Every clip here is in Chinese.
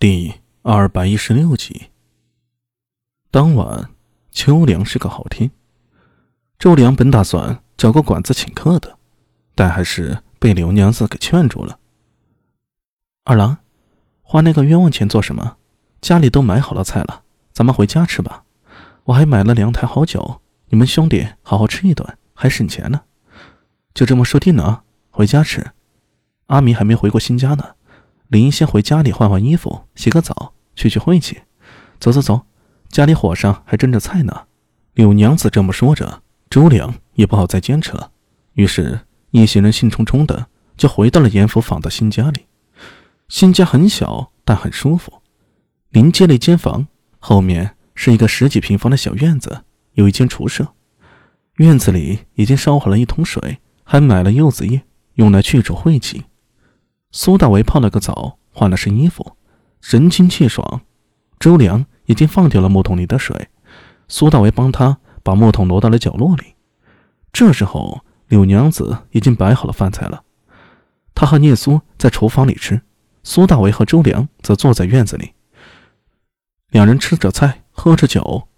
第二百一十六集。当晚，秋凉是个好天。周良本打算找个馆子请客的，但还是被刘娘子给劝住了。二郎，花那个冤枉钱做什么？家里都买好了菜了，咱们回家吃吧。我还买了两台好酒，你们兄弟好好吃一顿，还省钱呢。就这么说定了，回家吃。阿弥还没回过新家呢。林先回家里换换衣服，洗个澡，去去晦气。走走走，家里火上还蒸着菜呢。柳娘子这么说着，周良也不好再坚持了，于是，一行人兴冲冲的就回到了严府坊的新家里。新家很小，但很舒服。临街了一间房，后面是一个十几平方的小院子，有一间厨舍。院子里已经烧好了一桶水，还买了柚子叶，用来去除晦气。苏大为泡了个澡，换了身衣服，神清气爽。周良已经放掉了木桶里的水，苏大为帮他把木桶挪到了角落里。这时候，柳娘子已经摆好了饭菜了，他和聂苏在厨房里吃，苏大为和周良则坐在院子里。两人吃着菜，喝着酒。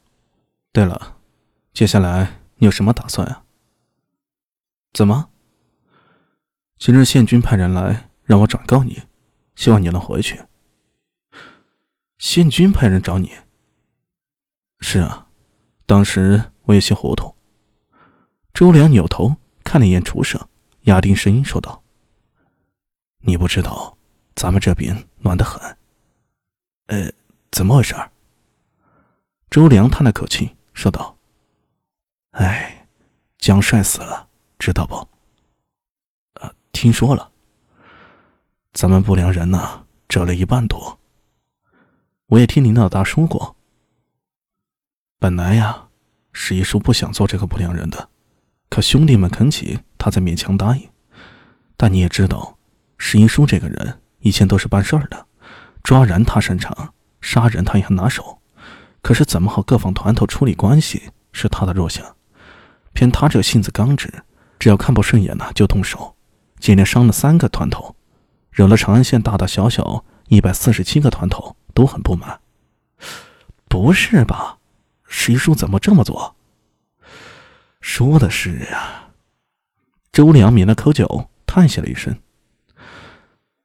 对了，接下来你有什么打算啊？怎么？今日县君派人来。让我转告你，希望你能回去。县君派人找你。是啊，当时我有些糊涂。周良扭头看了一眼厨舍，压低声音说道：“你不知道，咱们这边暖得很。”呃，怎么回事？周良叹了口气说道：“哎，江帅死了，知道不？呃，听说了。”咱们不良人呢，折了一半多。我也听林老大说过。本来呀，史一叔不想做这个不良人的，可兄弟们肯起，他才勉强答应。但你也知道，史一叔这个人以前都是办事儿的，抓人他擅长，杀人他也很拿手。可是怎么和各方团头处理关系是他的弱项，偏他这性子刚直，只要看不顺眼呢就动手，今天伤了三个团头。惹了长安县大大小小一百四十七个团头都很不满。不是吧？石叔怎么这么做？说的是啊。周良抿了口酒，叹息了一声：“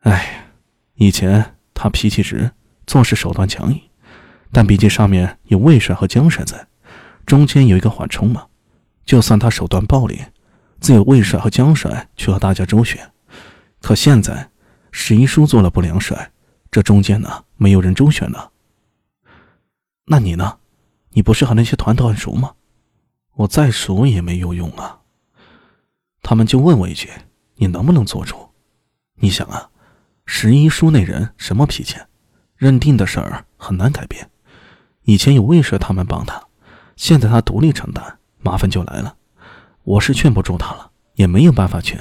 哎，以前他脾气直，做事手段强硬，但毕竟上面有魏帅和江帅在，中间有一个缓冲嘛。就算他手段暴烈，自有魏帅和江帅去和大家周旋。可现在……”十一叔做了不良帅，这中间呢没有人周旋呢。那你呢？你不是和那些团头很熟吗？我再熟也没有用啊。他们就问我一句：你能不能做主？你想啊，十一叔那人什么脾气？认定的事儿很难改变。以前有魏帅他们帮他，现在他独立承担，麻烦就来了。我是劝不住他了，也没有办法劝。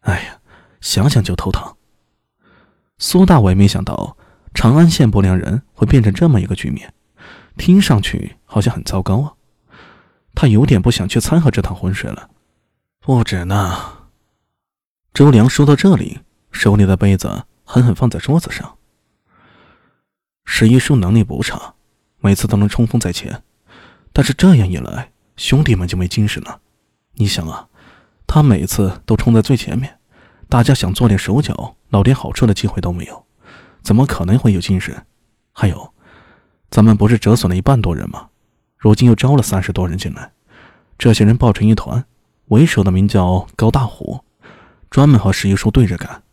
哎呀，想想就头疼。苏大伟没想到长安县不良人会变成这么一个局面，听上去好像很糟糕啊。他有点不想去掺和这趟浑水了。不止呢。周良说到这里，手里的杯子狠狠放在桌子上。史一叔能力不差，每次都能冲锋在前，但是这样一来，兄弟们就没精神了。你想啊，他每次都冲在最前面。大家想做点手脚、捞点好处的机会都没有，怎么可能会有精神？还有，咱们不是折损了一半多人吗？如今又招了三十多人进来，这些人抱成一团，为首的名叫高大虎，专门和石一叔对着干。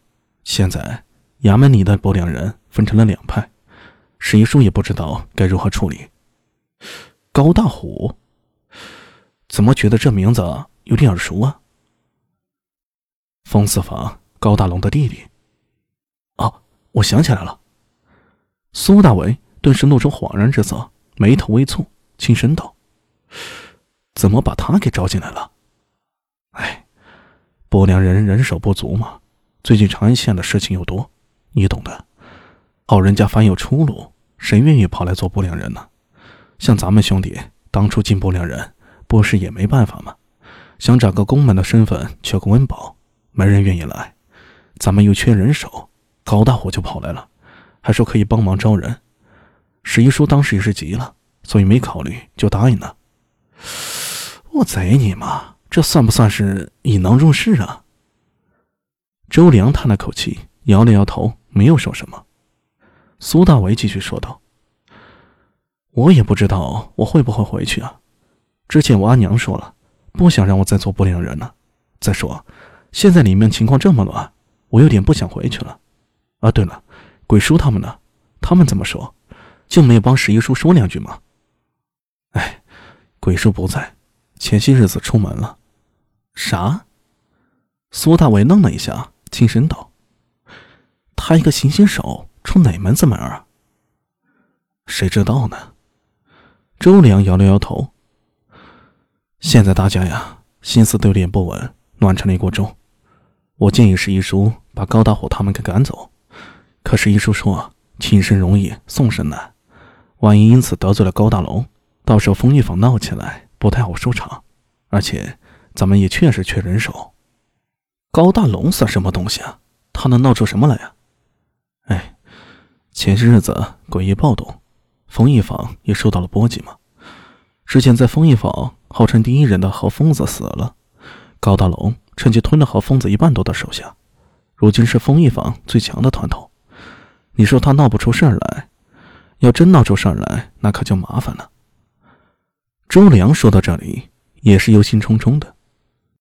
现在衙门里的不良人分成了两派，石一叔也不知道该如何处理。高大虎，怎么觉得这名字有点耳熟啊？风四房高大龙的弟弟。哦，我想起来了。苏大伟顿时露出恍然之色，眉头微蹙，轻声道：“怎么把他给招进来了？”哎，不良人人手不足嘛。最近长安县的事情又多，你懂的。好人家凡有出路，谁愿意跑来做不良人呢？像咱们兄弟当初进不良人，不是也没办法吗？想找个公门的身份，求个温饱。没人愿意来，咱们又缺人手，高大虎就跑来了。还说可以帮忙招人。史一叔当时也是急了，所以没考虑就答应了。我贼你妈！这算不算是引狼入室啊？周良叹了口气，摇了摇头，没有说什么。苏大为继续说道：“我也不知道我会不会回去啊。之前我阿娘说了，不想让我再做不良人了。再说，现在里面情况这么乱，我有点不想回去了。啊，对了，鬼叔他们呢？他们怎么说？就没有帮十一叔说两句吗？哎，鬼叔不在，前些日子出门了。啥？苏大伟愣了一下，轻声道：“他一个行刑手。”出哪门子门啊？谁知道呢？周良摇了摇头。现在大家呀，心思都有点不稳，乱成了一锅粥。我建议十一叔把高大虎他们给赶走。可是，一叔说轻生容易送生难，万一因此得罪了高大龙，到时候风玉坊闹起来不太好收场。而且，咱们也确实缺人手。高大龙算什么东西啊？他能闹出什么来呀？哎。前些日子诡异暴动，丰益坊也受到了波及嘛。之前在丰益坊号称第一人的何疯子死了，高大龙趁机吞了何疯子一半多的手下，如今是丰益坊最强的团头。你说他闹不出事儿来，要真闹出事儿来，那可就麻烦了。周良说到这里也是忧心忡忡的。